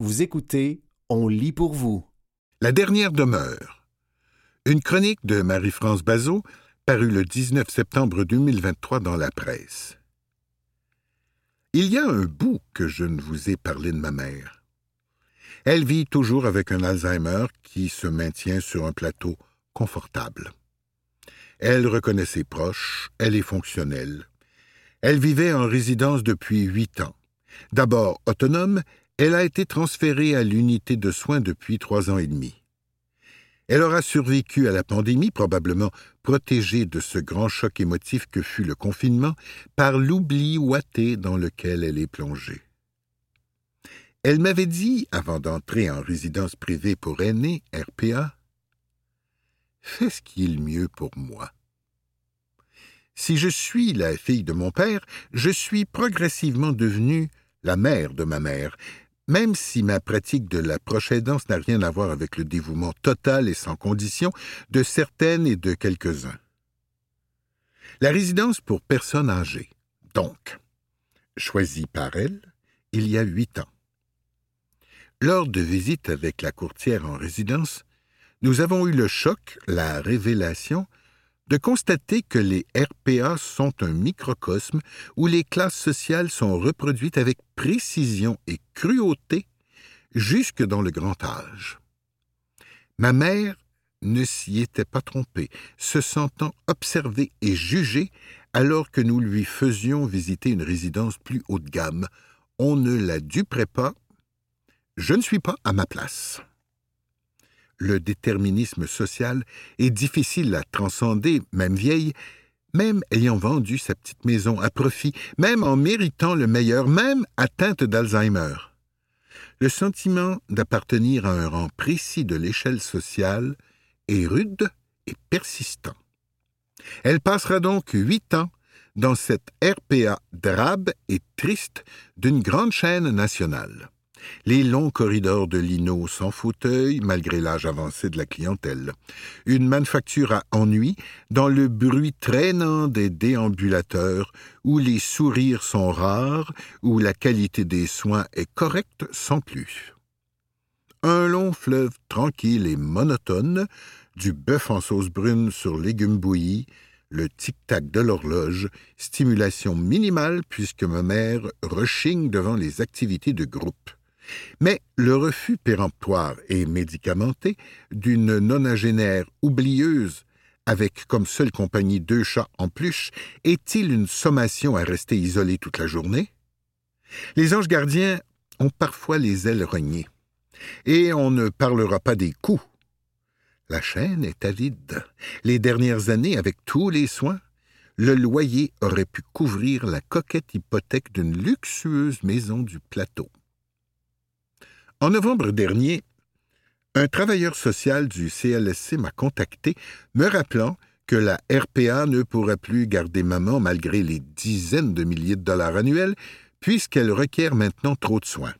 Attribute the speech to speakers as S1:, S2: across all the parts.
S1: Vous écoutez On lit pour vous.
S2: La dernière demeure. Une chronique de Marie-France Bazot parue le 19 septembre 2023 dans la presse. Il y a un bout que je ne vous ai parlé de ma mère. Elle vit toujours avec un Alzheimer qui se maintient sur un plateau confortable. Elle reconnaît ses proches, elle est fonctionnelle. Elle vivait en résidence depuis huit ans. D'abord autonome, elle a été transférée à l'unité de soins depuis trois ans et demi. Elle aura survécu à la pandémie, probablement protégée de ce grand choc émotif que fut le confinement, par l'oubli ouaté dans lequel elle est plongée. Elle m'avait dit, avant d'entrer en résidence privée pour aînés, RPA, Fais ce qui est le mieux pour moi. Si je suis la fille de mon père, je suis progressivement devenue la mère de ma mère, même si ma pratique de la proche aidance n'a rien à voir avec le dévouement total et sans condition de certaines et de quelques-uns. La résidence pour personnes âgées, donc, choisie par elle il y a huit ans. Lors de visites avec la courtière en résidence, nous avons eu le choc, la révélation, de constater que les RPA sont un microcosme où les classes sociales sont reproduites avec précision et cruauté jusque dans le grand âge. Ma mère ne s'y était pas trompée, se sentant observée et jugée alors que nous lui faisions visiter une résidence plus haut de gamme. On ne la duperait pas. Je ne suis pas à ma place le déterminisme social est difficile à transcender, même vieille, même ayant vendu sa petite maison à profit, même en méritant le meilleur, même atteinte d'Alzheimer. Le sentiment d'appartenir à un rang précis de l'échelle sociale est rude et persistant. Elle passera donc huit ans dans cette RPA drabe et triste d'une grande chaîne nationale les longs corridors de lino sans fauteuil, malgré l'âge avancé de la clientèle, une manufacture à ennui dans le bruit traînant des déambulateurs, où les sourires sont rares, où la qualité des soins est correcte sans plus. Un long fleuve tranquille et monotone, du bœuf en sauce brune sur légumes bouillis, le tic-tac de l'horloge, stimulation minimale puisque ma mère rechigne devant les activités de groupe. Mais le refus péremptoire et médicamenté d'une nonagénaire oublieuse avec comme seule compagnie deux chats en pluche, est-il une sommation à rester isolée toute la journée? Les anges gardiens ont parfois les ailes rognées, et on ne parlera pas des coups. La chaîne est avide. Les dernières années, avec tous les soins, le loyer aurait pu couvrir la coquette hypothèque d'une luxueuse maison du plateau. En novembre dernier, un travailleur social du CLSC m'a contacté, me rappelant que la RPA ne pourra plus garder maman malgré les dizaines de milliers de dollars annuels, puisqu'elle requiert maintenant trop de soins.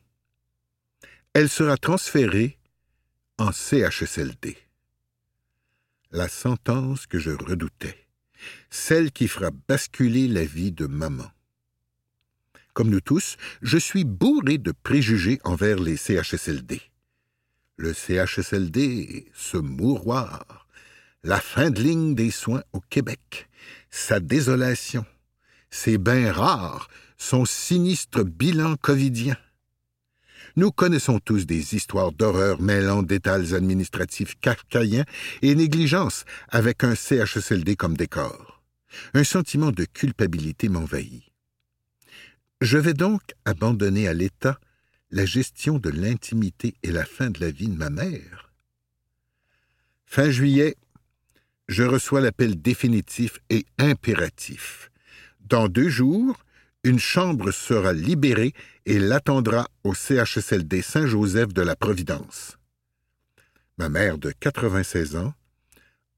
S2: Elle sera transférée en CHSLD. La sentence que je redoutais, celle qui fera basculer la vie de maman. Comme nous tous, je suis bourré de préjugés envers les CHSLD. Le CHSLD, ce mouroir, la fin de ligne des soins au Québec, sa désolation, ses bains rares, son sinistre bilan covidien. Nous connaissons tous des histoires d'horreur mêlant détails administratifs carcaïens et négligence avec un CHSLD comme décor. Un sentiment de culpabilité m'envahit. Je vais donc abandonner à l'État la gestion de l'intimité et la fin de la vie de ma mère. Fin juillet, je reçois l'appel définitif et impératif. Dans deux jours, une chambre sera libérée et l'attendra au CHSLD Saint-Joseph de la Providence. Ma mère de 96 ans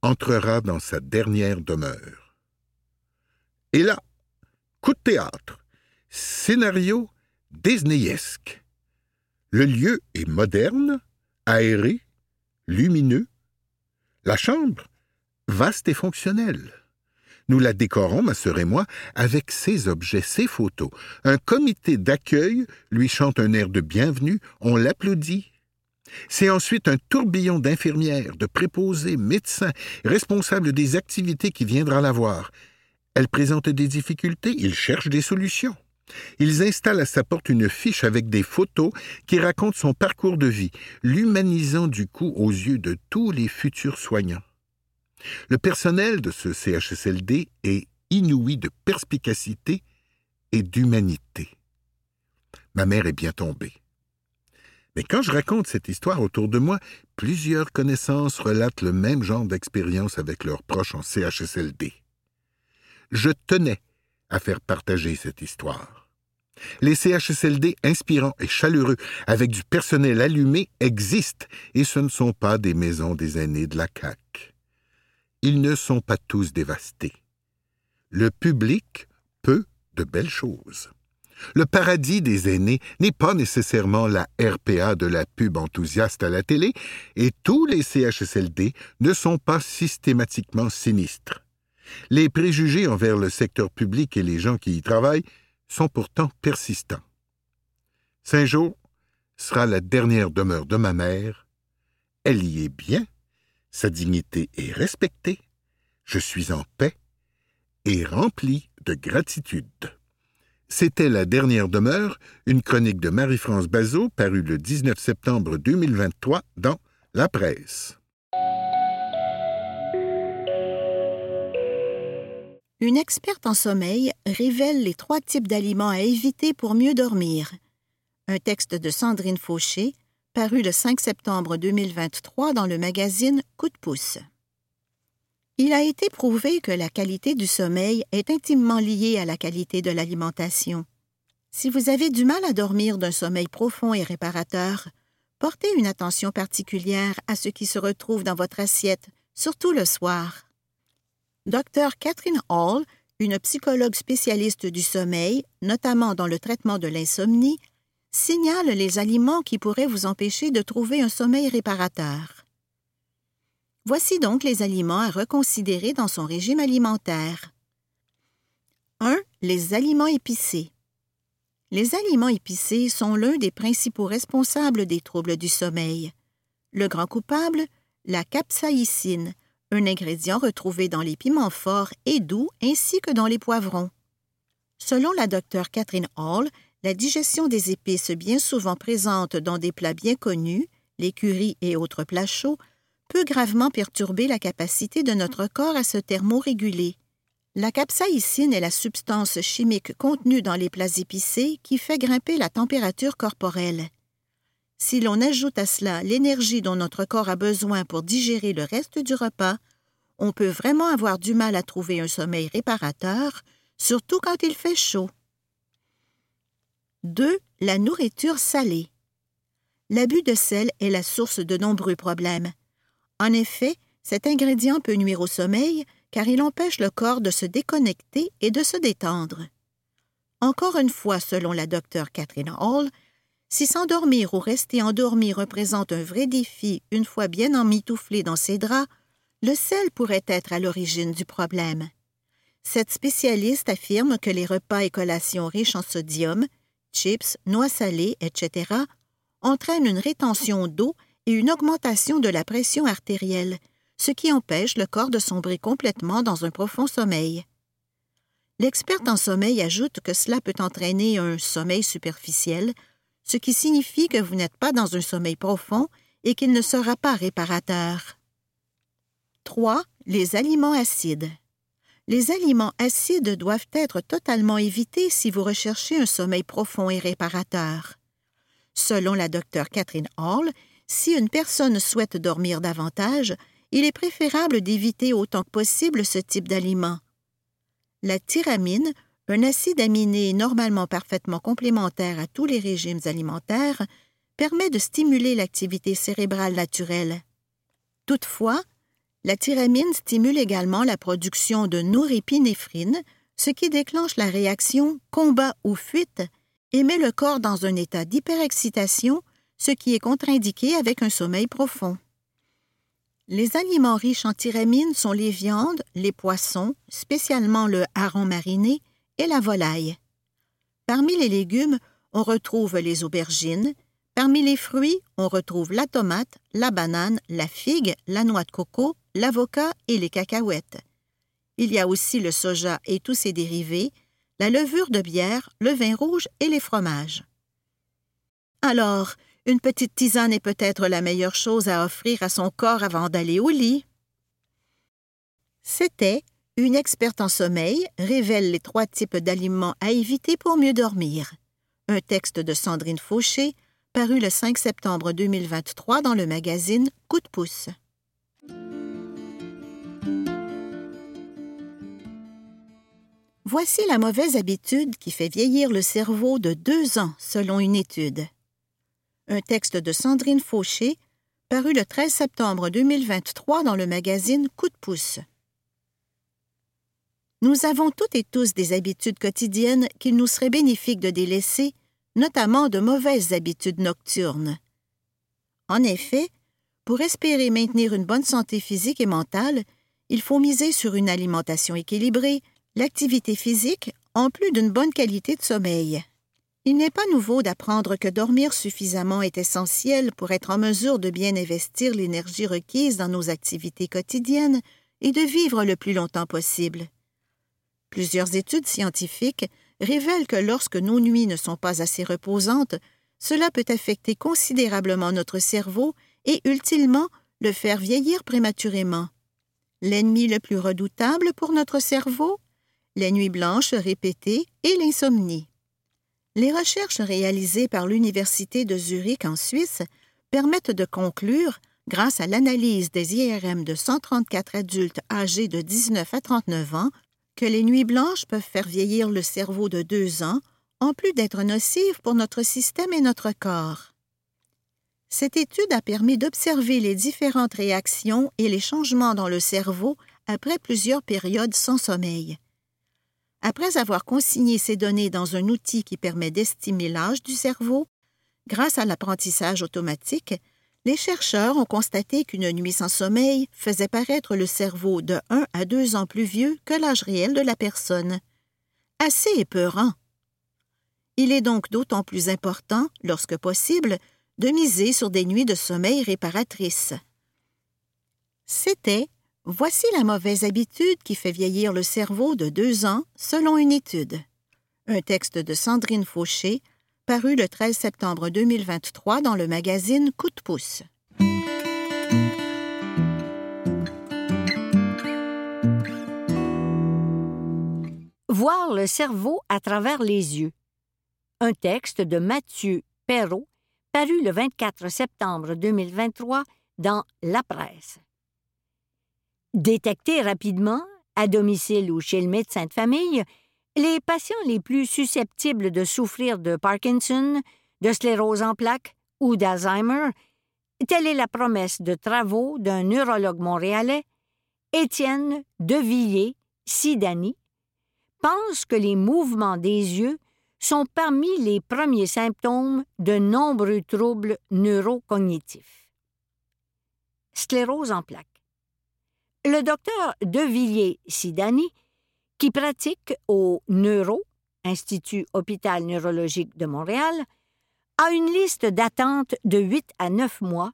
S2: entrera dans sa dernière demeure. Et là, coup de théâtre, Scénario disneyesque. Le lieu est moderne, aéré, lumineux. La chambre, vaste et fonctionnelle. Nous la décorons, ma sœur et moi, avec ses objets, ses photos. Un comité d'accueil lui chante un air de bienvenue, on l'applaudit. C'est ensuite un tourbillon d'infirmières, de préposés, médecins, responsables des activités qui viendra la voir. Elle présente des difficultés, il cherche des solutions. Ils installent à sa porte une fiche avec des photos qui racontent son parcours de vie, l'humanisant du coup aux yeux de tous les futurs soignants. Le personnel de ce CHSLD est inouï de perspicacité et d'humanité. Ma mère est bien tombée. Mais quand je raconte cette histoire autour de moi, plusieurs connaissances relatent le même genre d'expérience avec leurs proches en CHSLD. Je tenais à faire partager cette histoire. Les CHSLD inspirants et chaleureux, avec du personnel allumé, existent, et ce ne sont pas des maisons des aînés de la CAQ ils ne sont pas tous dévastés. Le public peut de belles choses. Le paradis des aînés n'est pas nécessairement la RPA de la pub enthousiaste à la télé, et tous les CHSLD ne sont pas systématiquement sinistres. Les préjugés envers le secteur public et les gens qui y travaillent sont pourtant persistants. Saint-Jean sera la dernière demeure de ma mère. Elle y est bien, sa dignité est respectée, je suis en paix et rempli de gratitude. C'était La dernière demeure, une chronique de Marie-France Bazot parue le 19 septembre 2023 dans La Presse.
S3: Une experte en sommeil révèle les trois types d'aliments à éviter pour mieux dormir. Un texte de Sandrine Fauché, paru le 5 septembre 2023 dans le magazine Coup de pouce. Il a été prouvé que la qualité du sommeil est intimement liée à la qualité de l'alimentation. Si vous avez du mal à dormir d'un sommeil profond et réparateur, portez une attention particulière à ce qui se retrouve dans votre assiette, surtout le soir. Dr Catherine Hall, une psychologue spécialiste du sommeil, notamment dans le traitement de l'insomnie, signale les aliments qui pourraient vous empêcher de trouver un sommeil réparateur. Voici donc les aliments à reconsidérer dans son régime alimentaire. 1. Les aliments épicés. Les aliments épicés sont l'un des principaux responsables des troubles du sommeil. Le grand coupable, la capsaïcine, un ingrédient retrouvé dans les piments forts et doux ainsi que dans les poivrons. Selon la docteure Catherine Hall, la digestion des épices bien souvent présentes dans des plats bien connus, currys et autres plats chauds, peut gravement perturber la capacité de notre corps à se thermoréguler. La capsaïcine est la substance chimique contenue dans les plats épicés qui fait grimper la température corporelle. Si l'on ajoute à cela l'énergie dont notre corps a besoin pour digérer le reste du repas, on peut vraiment avoir du mal à trouver un sommeil réparateur, surtout quand il fait chaud. 2. La nourriture salée. L'abus de sel est la source de nombreux problèmes. En effet, cet ingrédient peut nuire au sommeil car il empêche le corps de se déconnecter et de se détendre. Encore une fois, selon la docteure Catherine Hall, si s'endormir ou rester endormi représente un vrai défi une fois bien emmitouflé dans ses draps, le sel pourrait être à l'origine du problème. Cette spécialiste affirme que les repas et collations riches en sodium, chips, noix salées, etc., entraînent une rétention d'eau et une augmentation de la pression artérielle, ce qui empêche le corps de sombrer complètement dans un profond sommeil. L'experte en sommeil ajoute que cela peut entraîner un sommeil superficiel, ce qui signifie que vous n'êtes pas dans un sommeil profond et qu'il ne sera pas réparateur. 3. Les aliments acides. Les aliments acides doivent être totalement évités si vous recherchez un sommeil profond et réparateur. Selon la docteure Catherine Hall, si une personne souhaite dormir davantage, il est préférable d'éviter autant que possible ce type d'aliment. La tyramine, un acide aminé normalement parfaitement complémentaire à tous les régimes alimentaires, permet de stimuler l'activité cérébrale naturelle. Toutefois, la tyramine stimule également la production de norépinéphrine, ce qui déclenche la réaction combat ou fuite et met le corps dans un état d'hyperexcitation, ce qui est contre-indiqué avec un sommeil profond. Les aliments riches en tyramine sont les viandes, les poissons, spécialement le hareng mariné, et la volaille. Parmi les légumes, on retrouve les aubergines. Parmi les fruits, on retrouve la tomate, la banane, la figue, la noix de coco, l'avocat et les cacahuètes. Il y a aussi le soja et tous ses dérivés, la levure de bière, le vin rouge et les fromages. Alors, une petite tisane est peut-être la meilleure chose à offrir à son corps avant d'aller au lit. C'était Une experte en sommeil révèle les trois types d'aliments à éviter pour mieux dormir. Un texte de Sandrine Fauché, paru le 5 septembre 2023 dans le magazine Coup de pouce. Voici la mauvaise habitude qui fait vieillir le cerveau de deux ans selon une étude un texte de Sandrine Fauché, paru le 13 septembre 2023 dans le magazine Coup de pouce. Nous avons toutes et tous des habitudes quotidiennes qu'il nous serait bénéfique de délaisser, notamment de mauvaises habitudes nocturnes. En effet, pour espérer maintenir une bonne santé physique et mentale, il faut miser sur une alimentation équilibrée, l'activité physique, en plus d'une bonne qualité de sommeil. Il n'est pas nouveau d'apprendre que dormir suffisamment est essentiel pour être en mesure de bien investir l'énergie requise dans nos activités quotidiennes et de vivre le plus longtemps possible. Plusieurs études scientifiques révèlent que lorsque nos nuits ne sont pas assez reposantes, cela peut affecter considérablement notre cerveau et, ultimement, le faire vieillir prématurément. L'ennemi le plus redoutable pour notre cerveau Les nuits blanches répétées et l'insomnie. Les recherches réalisées par l'Université de Zurich en Suisse permettent de conclure, grâce à l'analyse des IRM de 134 adultes âgés de 19 à 39 ans, que les nuits blanches peuvent faire vieillir le cerveau de deux ans, en plus d'être nocives pour notre système et notre corps. Cette étude a permis d'observer les différentes réactions et les changements dans le cerveau après plusieurs périodes sans sommeil. Après avoir consigné ces données dans un outil qui permet d'estimer l'âge du cerveau, grâce à l'apprentissage automatique, les chercheurs ont constaté qu'une nuit sans sommeil faisait paraître le cerveau de 1 à 2 ans plus vieux que l'âge réel de la personne. Assez épeurant. Il est donc d'autant plus important, lorsque possible, de miser sur des nuits de sommeil réparatrices. C'était Voici la mauvaise habitude qui fait vieillir le cerveau de deux ans, selon une étude. Un texte de Sandrine Fauché, paru le 13 septembre 2023 dans le magazine Coup de pouce.
S4: Voir le cerveau à travers les yeux. Un texte de Mathieu Perrault, paru le 24 septembre 2023 dans La Presse. Détecter rapidement, à domicile ou chez le médecin de famille, les patients les plus susceptibles de souffrir de Parkinson, de sclérose en plaques ou d'Alzheimer, telle est la promesse de travaux d'un neurologue montréalais, Étienne Devilliers Sidani, pense que les mouvements des yeux sont parmi les premiers symptômes de nombreux troubles neurocognitifs. Sclérose en plaques. Le docteur Devilliers-Sidani, qui pratique au Neuro, Institut Hôpital Neurologique de Montréal, a une liste d'attente de 8 à 9 mois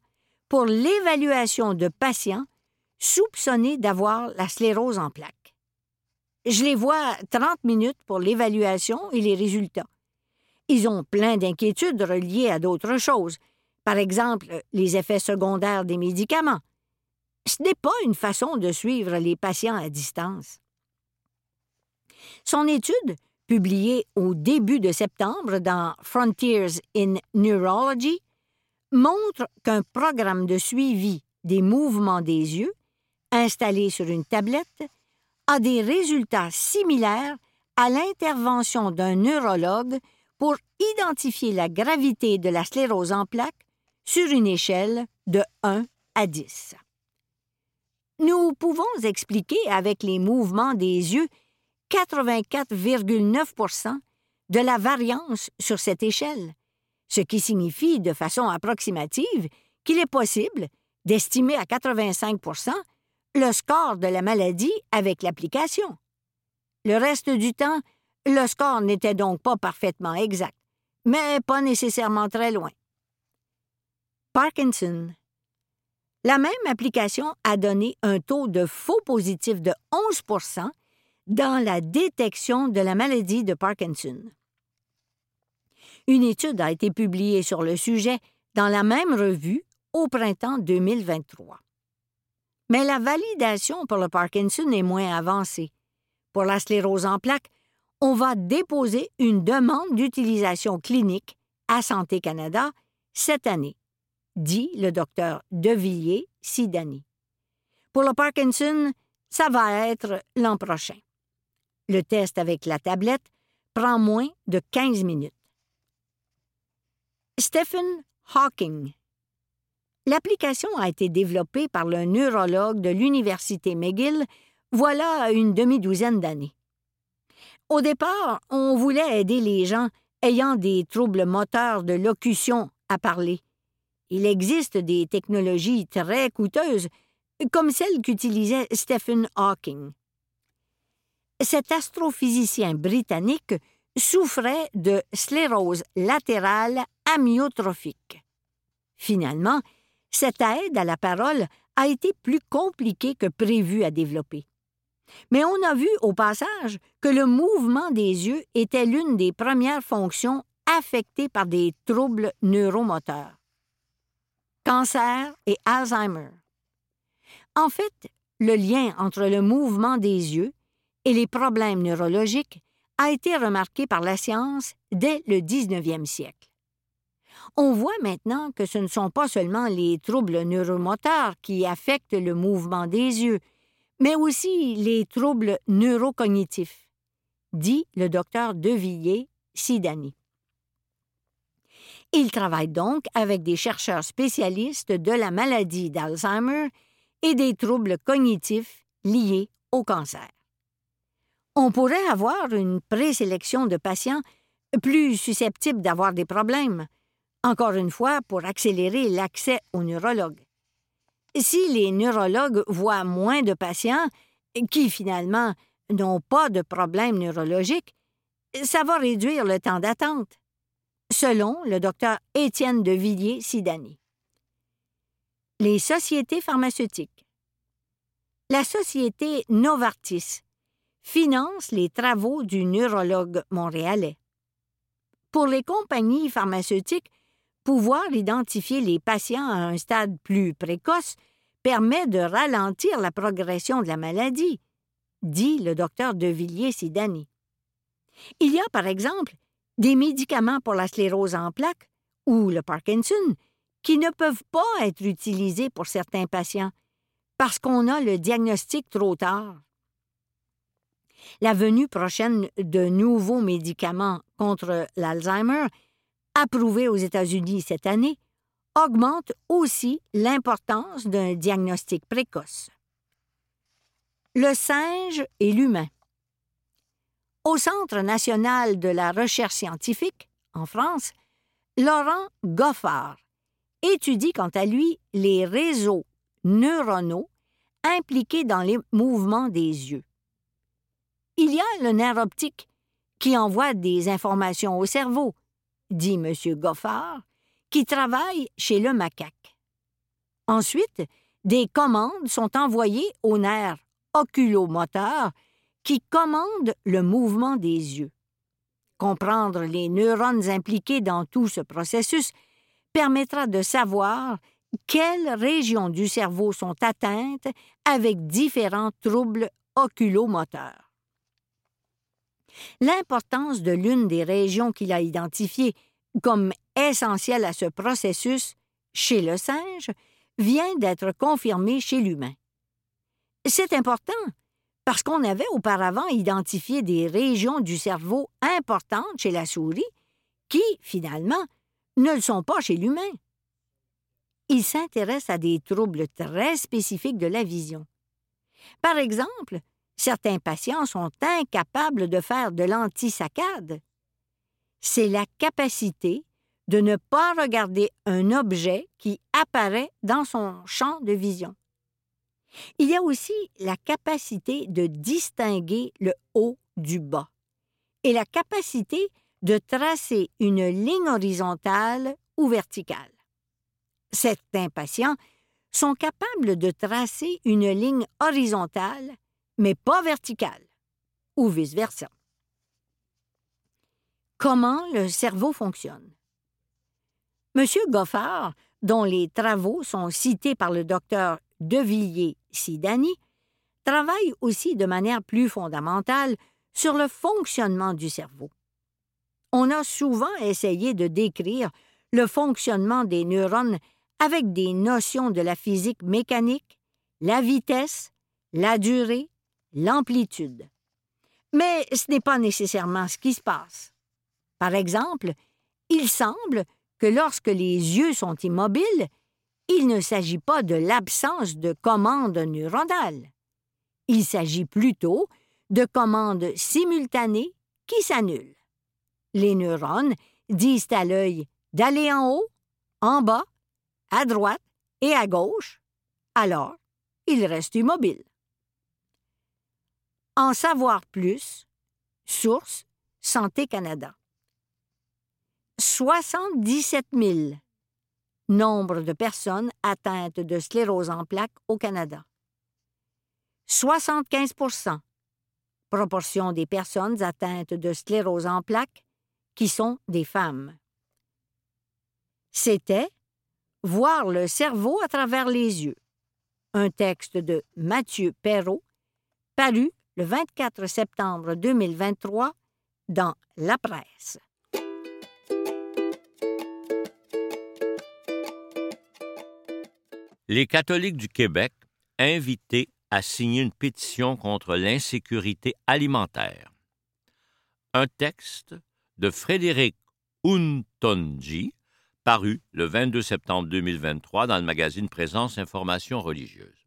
S4: pour l'évaluation de patients soupçonnés d'avoir la sclérose en plaques. Je les vois 30 minutes pour l'évaluation et les résultats. Ils ont plein d'inquiétudes reliées à d'autres choses, par exemple les effets secondaires des médicaments, ce n'est pas une façon de suivre les patients à distance. Son étude, publiée au début de septembre dans Frontiers in Neurology, montre qu'un programme de suivi des mouvements des yeux, installé sur une tablette, a des résultats similaires à l'intervention d'un neurologue pour identifier la gravité de la sclérose en plaques sur une échelle de 1 à 10. Nous pouvons expliquer avec les mouvements des yeux 84,9% de la variance sur cette échelle, ce qui signifie de façon approximative qu'il est possible d'estimer à 85% le score de la maladie avec l'application. Le reste du temps, le score n'était donc pas parfaitement exact, mais pas nécessairement très loin. Parkinson. La même application a donné un taux de faux positif de 11 dans la détection de la maladie de Parkinson. Une étude a été publiée sur le sujet dans la même revue au printemps 2023. Mais la validation pour le Parkinson est moins avancée. Pour la sclérose en plaques, on va déposer une demande d'utilisation clinique à Santé Canada cette année, dit le docteur Devilliers Sidani. Pour le Parkinson, ça va être l'an prochain. Le test avec la tablette prend moins de 15 minutes. Stephen Hawking. L'application a été développée par le neurologue de l'Université McGill voilà une demi-douzaine d'années. Au départ, on voulait aider les gens ayant des troubles moteurs de locution à parler. Il existe des technologies très coûteuses, comme celle qu'utilisait Stephen Hawking. Cet astrophysicien britannique souffrait de sclérose latérale amyotrophique. Finalement, cette aide à la parole a été plus compliquée que prévu à développer. Mais on a vu au passage que le mouvement des yeux était l'une des premières fonctions affectées par des troubles neuromoteurs. Cancer et Alzheimer. En fait, le lien entre le mouvement des yeux et les problèmes neurologiques a été remarqué par la science dès le 19e siècle. On voit maintenant que ce ne sont pas seulement les troubles neuromoteurs qui affectent le mouvement des yeux, mais aussi les troubles neurocognitifs, dit le docteur Devilliers Sidani. Il travaille donc avec des chercheurs spécialistes de la maladie d'Alzheimer et des troubles cognitifs liés au cancer. On pourrait avoir une présélection de patients plus susceptibles d'avoir des problèmes, encore une fois pour accélérer l'accès aux neurologues. Si les neurologues voient moins de patients qui, finalement, n'ont pas de problème neurologique, ça va réduire le temps d'attente, selon le docteur Étienne de Villiers-Sidani. Les sociétés pharmaceutiques. La société Novartis finance les travaux du neurologue montréalais. Pour les compagnies pharmaceutiques, pouvoir identifier les patients à un stade plus précoce permet de ralentir la progression de la maladie, dit le docteur De Villiers-Sidani. Il y a, par exemple, des médicaments pour la sclérose en plaques ou le Parkinson qui ne peuvent pas être utilisés pour certains patients parce qu'on a le diagnostic trop tard. La venue prochaine de nouveaux médicaments contre l'Alzheimer approuvé aux États-Unis cette année, augmente aussi l'importance d'un diagnostic précoce. Le singe et l'humain. Au Centre national de la recherche scientifique, en France, Laurent Goffard étudie quant à lui les réseaux neuronaux impliqués dans les mouvements des yeux. Il y a le nerf optique qui envoie des informations au cerveau, dit M. Goffard, qui travaille chez le macaque. Ensuite, des commandes sont envoyées au nerf oculomoteur qui commande le mouvement des yeux. Comprendre les neurones impliqués dans tout ce processus permettra de savoir quelles régions du cerveau sont atteintes avec différents troubles oculomoteurs. L'importance de l'une des régions qu'il a identifiées comme essentielle à ce processus chez le singe vient d'être confirmée chez l'humain. C'est important parce qu'on avait auparavant identifié des régions du cerveau importantes chez la souris qui, finalement, ne le sont pas chez l'humain. Il s'intéresse à des troubles très spécifiques de la vision. Par exemple, Certains patients sont incapables de faire de l'antisaccade. C'est la capacité de ne pas regarder un objet qui apparaît dans son champ de vision. Il y a aussi la capacité de distinguer le haut du bas et la capacité de tracer une ligne horizontale ou verticale. Certains patients sont capables de tracer une ligne horizontale, mais pas verticale, ou vice-versa. Comment le cerveau fonctionne? M. Goffard, dont les travaux sont cités par le docteur De Villiers-Sidani, travaille aussi de manière plus fondamentale sur le fonctionnement du cerveau. On a souvent essayé de décrire le fonctionnement des neurones avec des notions de la physique mécanique, la vitesse, la durée, l'amplitude. Mais ce n'est pas nécessairement ce qui se passe. Par exemple, il semble que lorsque les yeux sont immobiles, il ne s'agit pas de l'absence de commandes neuronales. Il s'agit plutôt de commandes simultanées qui s'annulent. Les neurones disent à l'œil d'aller en haut, en bas, à droite et à gauche, alors il reste immobile. En savoir plus, source Santé Canada. 77 000 nombre de personnes atteintes de sclérose en plaques au Canada. 75% proportion des personnes atteintes de sclérose en plaques qui sont des femmes. C'était Voir le cerveau à travers les yeux, un texte de Mathieu Perrault, paru le 24 septembre 2023 dans La Presse.
S5: Les catholiques du Québec invités à signer une pétition contre l'insécurité alimentaire. Un texte de Frédéric Untonji, paru le 22 septembre 2023 dans le magazine Présence Information religieuse.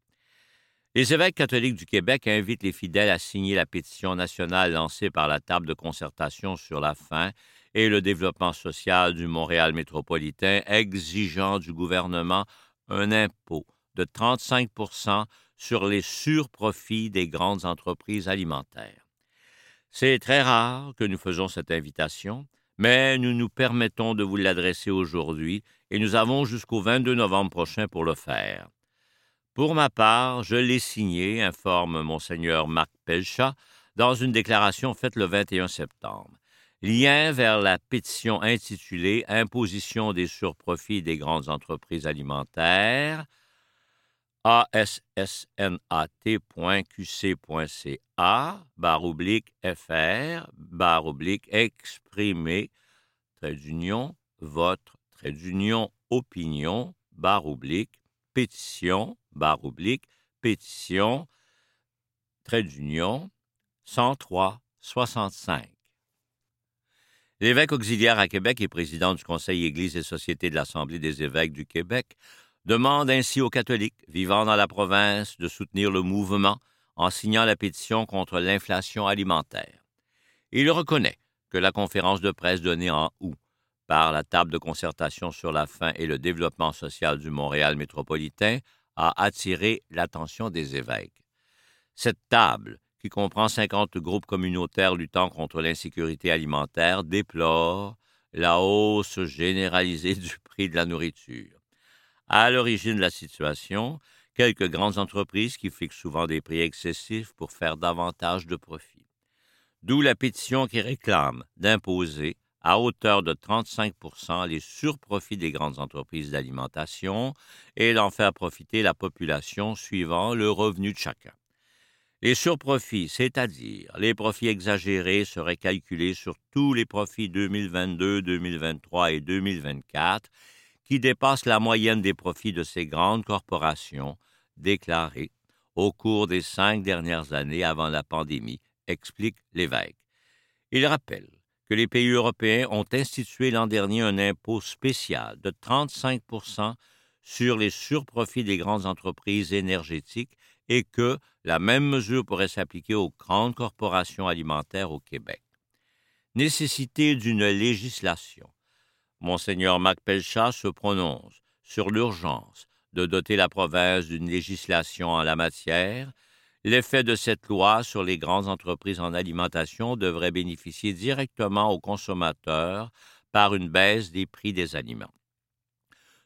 S5: Les évêques catholiques du Québec invitent les fidèles à signer la pétition nationale lancée par la table de concertation sur la faim et le développement social du Montréal métropolitain exigeant du gouvernement un impôt de 35% sur les surprofits des grandes entreprises alimentaires. C'est très rare que nous faisons cette invitation, mais nous nous permettons de vous l'adresser aujourd'hui et nous avons jusqu'au 22 novembre prochain pour le faire. Pour ma part, je l'ai signé, informe Monseigneur Marc Pelcha, dans une déclaration faite le 21 septembre. Lien vers la pétition intitulée Imposition des surprofits des grandes entreprises alimentaires, assnat.qc.ca, barre oblique FR, barre oblique exprimer, trait d'union, votre, trait d'union, opinion, barre oblique, pétition, barre pétition, trait d'union, 103 65. L'évêque auxiliaire à Québec et président du Conseil Église et Société de l'Assemblée des évêques du Québec demande ainsi aux catholiques vivant dans la province de soutenir le mouvement en signant la pétition contre l'inflation alimentaire. Il reconnaît que la conférence de presse donnée en août par la table de concertation sur la faim et le développement social du Montréal métropolitain a attiré l'attention des évêques. Cette table qui comprend 50 groupes communautaires luttant contre l'insécurité alimentaire, déplore la hausse généralisée du prix de la nourriture. À l'origine de la situation, quelques grandes entreprises qui fixent souvent des prix excessifs pour faire davantage de profit. D'où la pétition qui réclame d'imposer à hauteur de 35% les surprofits des grandes entreprises d'alimentation et d'en faire profiter la population suivant le revenu de chacun. Les surprofits, c'est-à-dire les profits exagérés, seraient calculés sur tous les profits 2022, 2023 et 2024 qui dépassent la moyenne des profits de ces grandes corporations déclarés au cours des cinq dernières années avant la pandémie, explique l'évêque. Il rappelle que les pays européens ont institué l'an dernier un impôt spécial de 35 sur les surprofits des grandes entreprises énergétiques et que la même mesure pourrait s'appliquer aux grandes corporations alimentaires au Québec. Nécessité d'une législation Monseigneur Macpelchat se prononce sur l'urgence de doter la province d'une législation en la matière. L'effet de cette loi sur les grandes entreprises en alimentation devrait bénéficier directement aux consommateurs par une baisse des prix des aliments.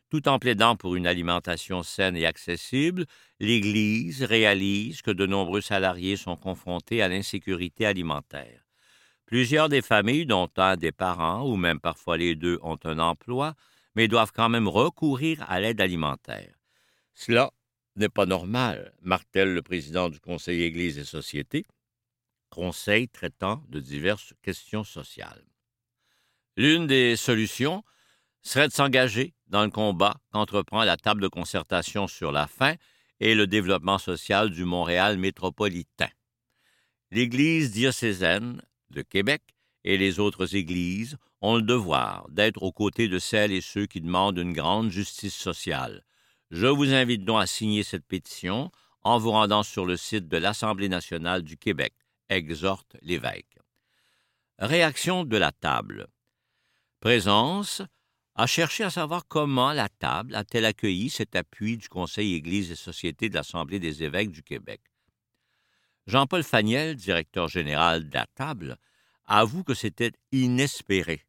S5: Tout en plaidant pour une alimentation saine et accessible, l'Église réalise que de nombreux salariés sont confrontés à l'insécurité alimentaire. Plusieurs des familles, dont un des parents ou même parfois les deux, ont un emploi, mais doivent quand même recourir à l'aide alimentaire. Cela n'est pas normal, martèle le président du Conseil Église et Société, conseil traitant de diverses questions sociales. L'une des solutions serait de s'engager dans le combat qu'entreprend la table de concertation sur la faim et le développement social du Montréal métropolitain. L'Église diocésaine de Québec et les autres Églises ont le devoir d'être aux côtés de celles et ceux qui demandent une grande justice sociale. Je vous invite donc à signer cette pétition en vous rendant sur le site de l'Assemblée nationale du Québec, exhorte l'évêque. Réaction de la table. Présence a cherché à savoir comment la table a-t-elle accueilli cet appui du Conseil Église et Société de l'Assemblée des évêques du Québec? Jean-Paul Faniel, directeur général de la table, avoue que c'était inespéré.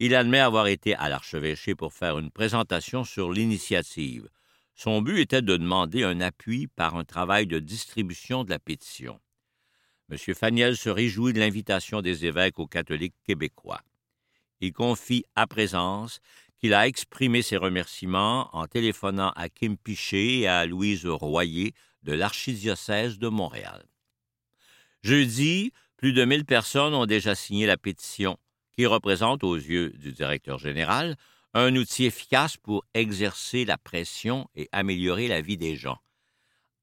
S5: Il admet avoir été à l'archevêché pour faire une présentation sur l'initiative. Son but était de demander un appui par un travail de distribution de la pétition. M. Faniel se réjouit de l'invitation des évêques aux catholiques québécois. Il confie à présence qu'il a exprimé ses remerciements en téléphonant à Kim Piché et à Louise Royer de l'archidiocèse de Montréal. Jeudi, plus de 1000 personnes ont déjà signé la pétition, qui représente aux yeux du directeur général un outil efficace pour exercer la pression et améliorer la vie des gens.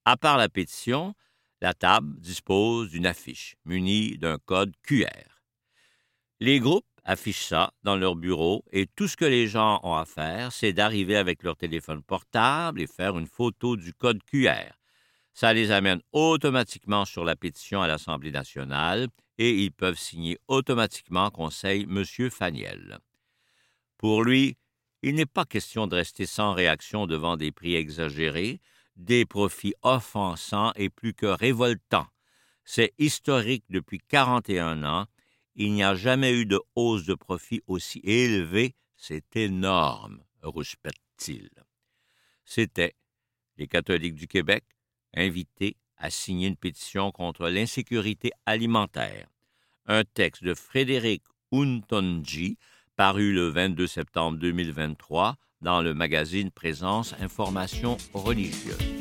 S5: À part la pétition, la table dispose d'une affiche munie d'un code QR. Les groupes affichent ça dans leur bureau et tout ce que les gens ont à faire, c'est d'arriver avec leur téléphone portable et faire une photo du code QR ça les amène automatiquement sur la pétition à l'Assemblée nationale et ils peuvent signer automatiquement Conseil M. Faniel. Pour lui, il n'est pas question de rester sans réaction devant des prix exagérés, des profits offensants et plus que révoltants. C'est historique depuis 41 ans. Il n'y a jamais eu de hausse de profit aussi élevée. C'est énorme, rouspète-t-il. C'était les catholiques du Québec, invité à signer une pétition contre l'insécurité alimentaire. Un texte de Frédéric Untonji, paru le 22 septembre 2023 dans le magazine Présence Information religieuse.